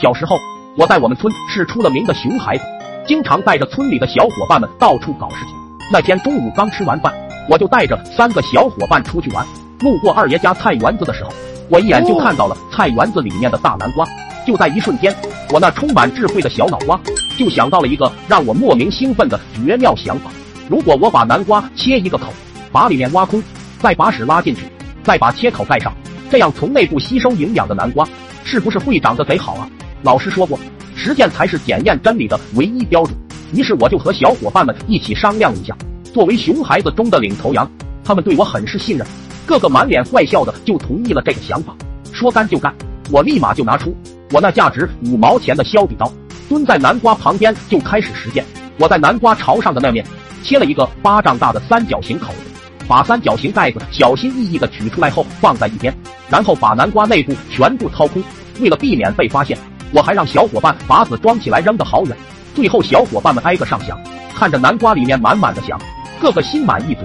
小时候，我在我们村是出了名的熊孩子，经常带着村里的小伙伴们到处搞事情。那天中午刚吃完饭，我就带着三个小伙伴出去玩。路过二爷家菜园子的时候，我一眼就看到了菜园子里面的大南瓜。就在一瞬间，我那充满智慧的小脑瓜就想到了一个让我莫名兴奋的绝妙想法：如果我把南瓜切一个口，把里面挖空，再把屎拉进去，再把切口盖上，这样从内部吸收营养的南瓜，是不是会长得贼好啊？老师说过，实践才是检验真理的唯一标准。于是我就和小伙伴们一起商量一下。作为熊孩子中的领头羊，他们对我很是信任。个个满脸坏笑的就同意了这个想法，说干就干，我立马就拿出我那价值五毛钱的削笔刀，蹲在南瓜旁边就开始实践。我在南瓜朝上的那面切了一个巴掌大的三角形口子，把三角形盖子小心翼翼的取出来后放在一边，然后把南瓜内部全部掏空。为了避免被发现，我还让小伙伴把籽装起来扔得好远。最后小伙伴们挨个上香，看着南瓜里面满满的翔，个个心满意足。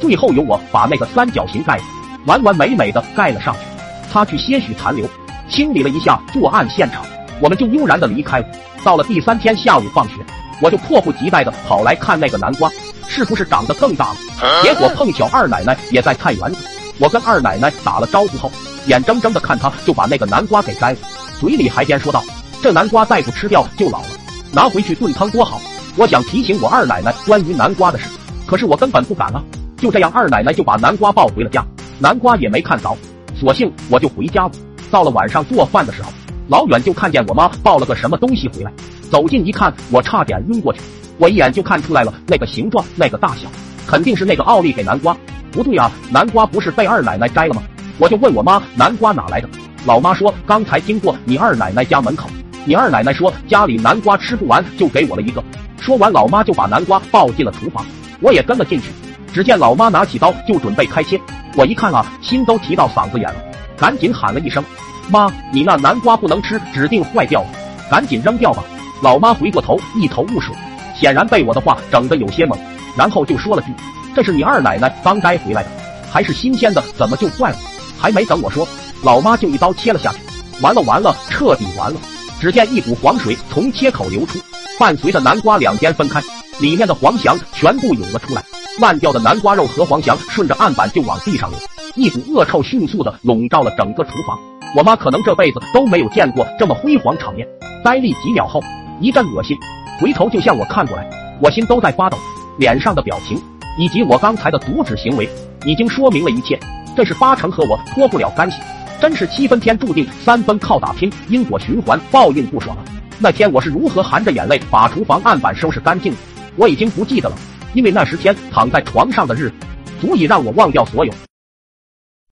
最后由我把那个三角形盖子完完美美的盖了上去，擦去些许残留，清理了一下作案现场，我们就悠然的离开了。到了第三天下午放学，我就迫不及待的跑来看那个南瓜是不是长得更大了。结果碰巧二奶奶也在菜园子，我跟二奶奶打了招呼后，眼睁睁的看她就把那个南瓜给摘了，嘴里还边说道：“这南瓜再不吃掉就老了，拿回去炖汤多好。”我想提醒我二奶奶关于南瓜的事，可是我根本不敢啊。就这样，二奶奶就把南瓜抱回了家，南瓜也没看着，索性我就回家了。到了晚上做饭的时候，老远就看见我妈抱了个什么东西回来，走近一看，我差点晕过去。我一眼就看出来了，那个形状，那个大小，肯定是那个奥利给南瓜。不对啊，南瓜不是被二奶奶摘了吗？我就问我妈，南瓜哪来的？老妈说，刚才经过你二奶奶家门口，你二奶奶说家里南瓜吃不完，就给我了一个。说完，老妈就把南瓜抱进了厨房，我也跟了进去。只见老妈拿起刀就准备开切，我一看啊，心都提到嗓子眼了，赶紧喊了一声：“妈，你那南瓜不能吃，指定坏掉了，赶紧扔掉吧。”老妈回过头，一头雾水，显然被我的话整得有些懵，然后就说了句：“这是你二奶奶刚摘回来的，还是新鲜的，怎么就坏了？”还没等我说，老妈就一刀切了下去，完了完了，彻底完了！只见一股黄水从切口流出，伴随着南瓜两边分开，里面的黄翔全部涌了出来。烂掉的南瓜肉和黄翔顺着案板就往地上流，一股恶臭迅速的笼罩了整个厨房。我妈可能这辈子都没有见过这么辉煌场面，呆立几秒后一阵恶心，回头就向我看过来，我心都在发抖，脸上的表情以及我刚才的阻止行为已经说明了一切，这是八成和我脱不了干系，真是七分天注定，三分靠打拼，因果循环，报应不爽！那天我是如何含着眼泪把厨房案板收拾干净的，我已经不记得了。因为那十天躺在床上的日子，足以让我忘掉所有。